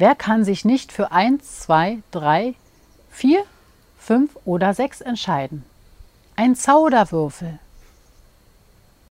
Wer kann sich nicht für 1, 2, 3, 4, 5 oder 6 entscheiden? Ein Zauderwürfel.